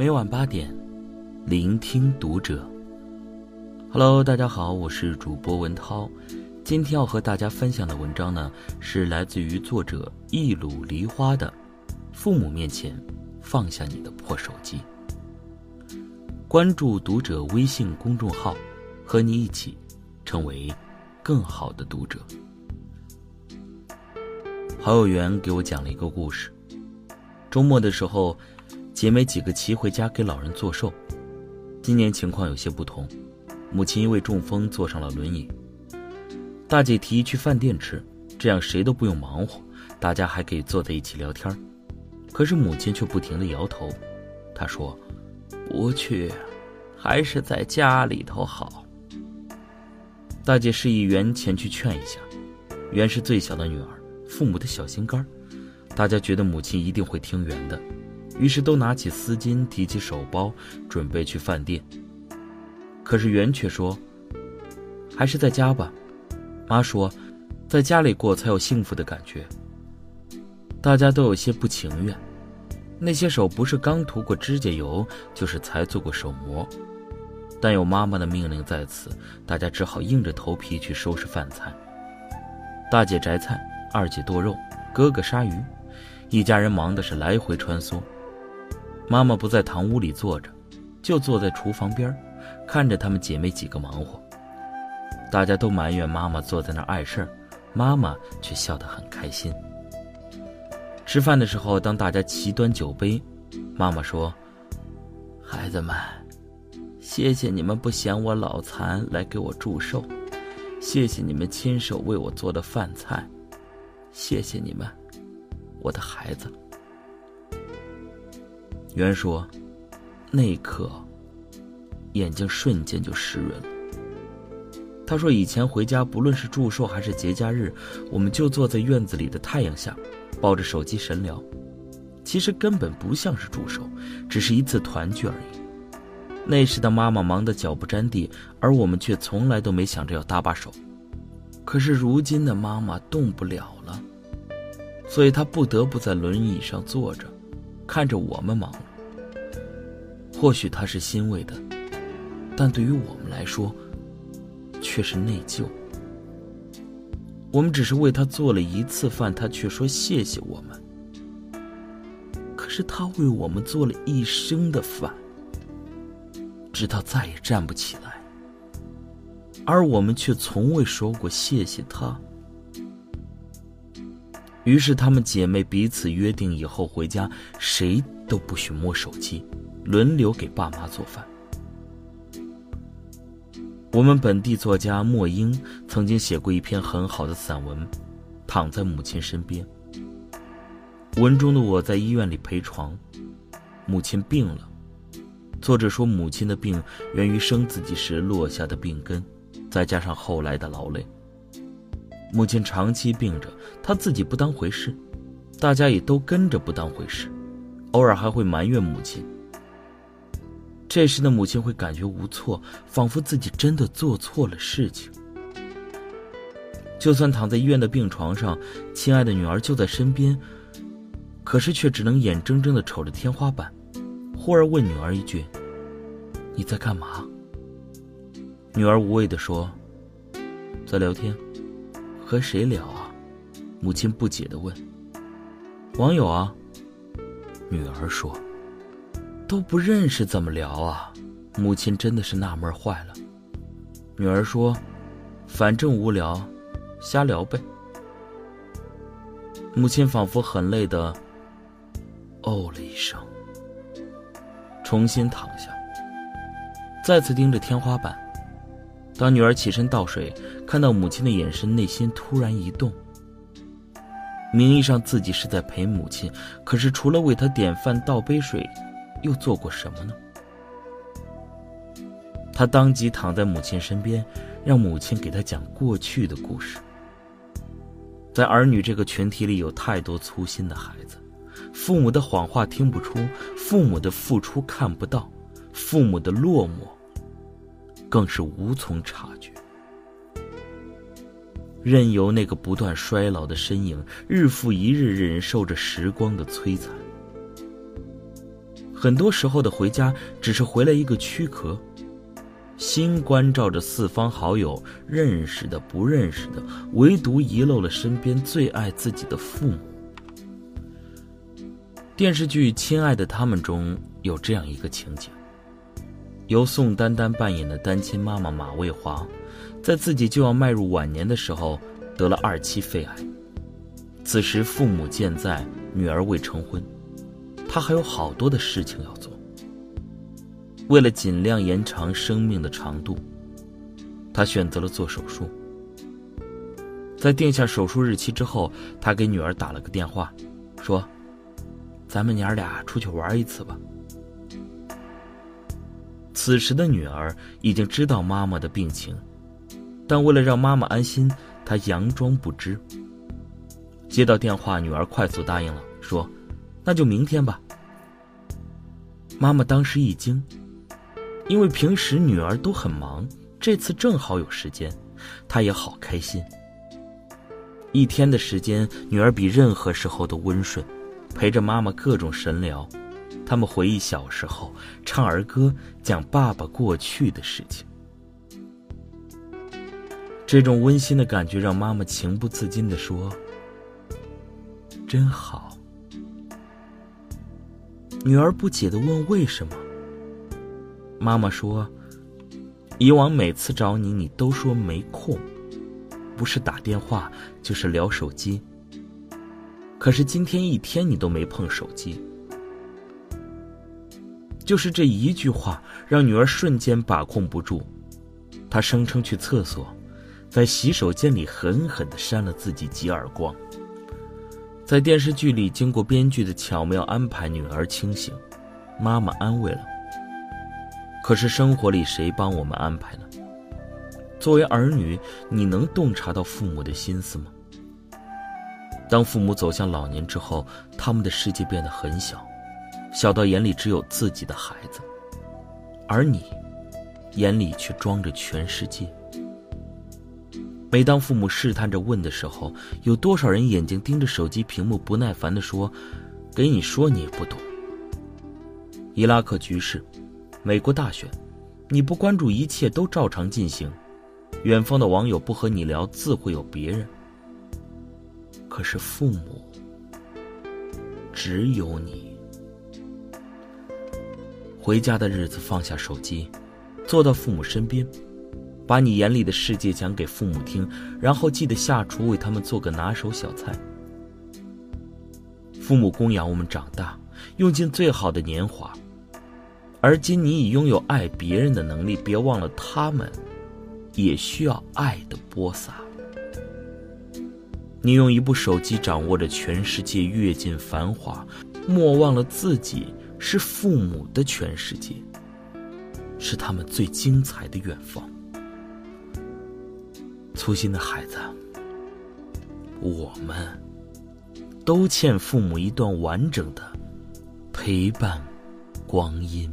每晚八点，聆听读者。Hello，大家好，我是主播文涛。今天要和大家分享的文章呢，是来自于作者一鲁梨花的《父母面前放下你的破手机》。关注读者微信公众号，和你一起成为更好的读者。好友缘给我讲了一个故事。周末的时候，姐妹几个齐回家给老人做寿。今年情况有些不同，母亲因为中风坐上了轮椅。大姐提议去饭店吃，这样谁都不用忙活，大家还可以坐在一起聊天。可是母亲却不停的摇头，她说：“不去，还是在家里头好。”大姐示意袁前去劝一下，袁是最小的女儿。父母的小心肝大家觉得母亲一定会听袁的，于是都拿起丝巾，提起手包，准备去饭店。可是袁却说：“还是在家吧。”妈说：“在家里过才有幸福的感觉。”大家都有些不情愿，那些手不是刚涂过指甲油，就是才做过手膜。但有妈妈的命令在此，大家只好硬着头皮去收拾饭菜。大姐摘菜。二姐剁肉，哥哥杀鱼，一家人忙的是来回穿梭。妈妈不在堂屋里坐着，就坐在厨房边看着她们姐妹几个忙活。大家都埋怨妈妈坐在那儿碍事儿，妈妈却笑得很开心。吃饭的时候，当大家齐端酒杯，妈妈说：“孩子们，谢谢你们不嫌我老残来给我祝寿，谢谢你们亲手为我做的饭菜。”谢谢你们，我的孩子。袁说：“那一刻，眼睛瞬间就湿润了。”他说：“以前回家，不论是祝寿还是节假日，我们就坐在院子里的太阳下，抱着手机神聊。其实根本不像是祝寿，只是一次团聚而已。那时的妈妈忙得脚不沾地，而我们却从来都没想着要搭把手。”可是如今的妈妈动不了了，所以她不得不在轮椅上坐着，看着我们忙。或许他是欣慰的，但对于我们来说，却是内疚。我们只是为他做了一次饭，他却说谢谢我们。可是他为我们做了一生的饭，直到再也站不起来。而我们却从未说过谢谢他。于是，她们姐妹彼此约定，以后回家谁都不许摸手机，轮流给爸妈做饭。我们本地作家莫英曾经写过一篇很好的散文，《躺在母亲身边》。文中的我在医院里陪床，母亲病了。作者说，母亲的病源于生自己时落下的病根。再加上后来的劳累，母亲长期病着，她自己不当回事，大家也都跟着不当回事，偶尔还会埋怨母亲。这时的母亲会感觉无措，仿佛自己真的做错了事情。就算躺在医院的病床上，亲爱的女儿就在身边，可是却只能眼睁睁的瞅着天花板，忽而问女儿一句：“你在干嘛？”女儿无畏地说：“在聊天，和谁聊啊？”母亲不解地问。“网友啊。”女儿说。“都不认识怎么聊啊？”母亲真的是纳闷坏了。女儿说：“反正无聊，瞎聊呗。”母亲仿佛很累的，哦了一声，重新躺下，再次盯着天花板。当女儿起身倒水，看到母亲的眼神，内心突然一动。名义上自己是在陪母亲，可是除了为她点饭、倒杯水，又做过什么呢？他当即躺在母亲身边，让母亲给他讲过去的故事。在儿女这个群体里，有太多粗心的孩子，父母的谎话听不出，父母的付出看不到，父母的落寞。更是无从察觉，任由那个不断衰老的身影日复一日忍受着时光的摧残。很多时候的回家只是回来一个躯壳，心关照着四方好友，认识的不认识的，唯独遗漏了身边最爱自己的父母。电视剧《亲爱的他们》中有这样一个情景：由宋丹丹扮演的单亲妈妈马卫华，在自己就要迈入晚年的时候得了二期肺癌。此时父母健在，女儿未成婚，她还有好多的事情要做。为了尽量延长生命的长度，她选择了做手术。在定下手术日期之后，她给女儿打了个电话，说。咱们娘俩出去玩一次吧。此时的女儿已经知道妈妈的病情，但为了让妈妈安心，她佯装不知。接到电话，女儿快速答应了，说：“那就明天吧。”妈妈当时一惊，因为平时女儿都很忙，这次正好有时间，她也好开心。一天的时间，女儿比任何时候都温顺。陪着妈妈各种神聊，他们回忆小时候，唱儿歌，讲爸爸过去的事情。这种温馨的感觉让妈妈情不自禁的说：“真好。”女儿不解的问：“为什么？”妈妈说：“以往每次找你，你都说没空，不是打电话，就是聊手机。”可是今天一天你都没碰手机，就是这一句话让女儿瞬间把控不住，她声称去厕所，在洗手间里狠狠的扇了自己几耳光。在电视剧里，经过编剧的巧妙安排，女儿清醒，妈妈安慰了。可是生活里谁帮我们安排呢？作为儿女，你能洞察到父母的心思吗？当父母走向老年之后，他们的世界变得很小，小到眼里只有自己的孩子，而你，眼里却装着全世界。每当父母试探着问的时候，有多少人眼睛盯着手机屏幕，不耐烦地说：“给你说你也不懂。”伊拉克局势，美国大选，你不关注，一切都照常进行。远方的网友不和你聊，自会有别人。可是父母，只有你。回家的日子，放下手机，坐到父母身边，把你眼里的世界讲给父母听，然后记得下厨为他们做个拿手小菜。父母供养我们长大，用尽最好的年华，而今你已拥有爱别人的能力，别忘了他们，也需要爱的播撒。你用一部手机掌握着全世界，阅尽繁华，莫忘了自己是父母的全世界，是他们最精彩的远方。粗心的孩子，我们都欠父母一段完整的陪伴光阴。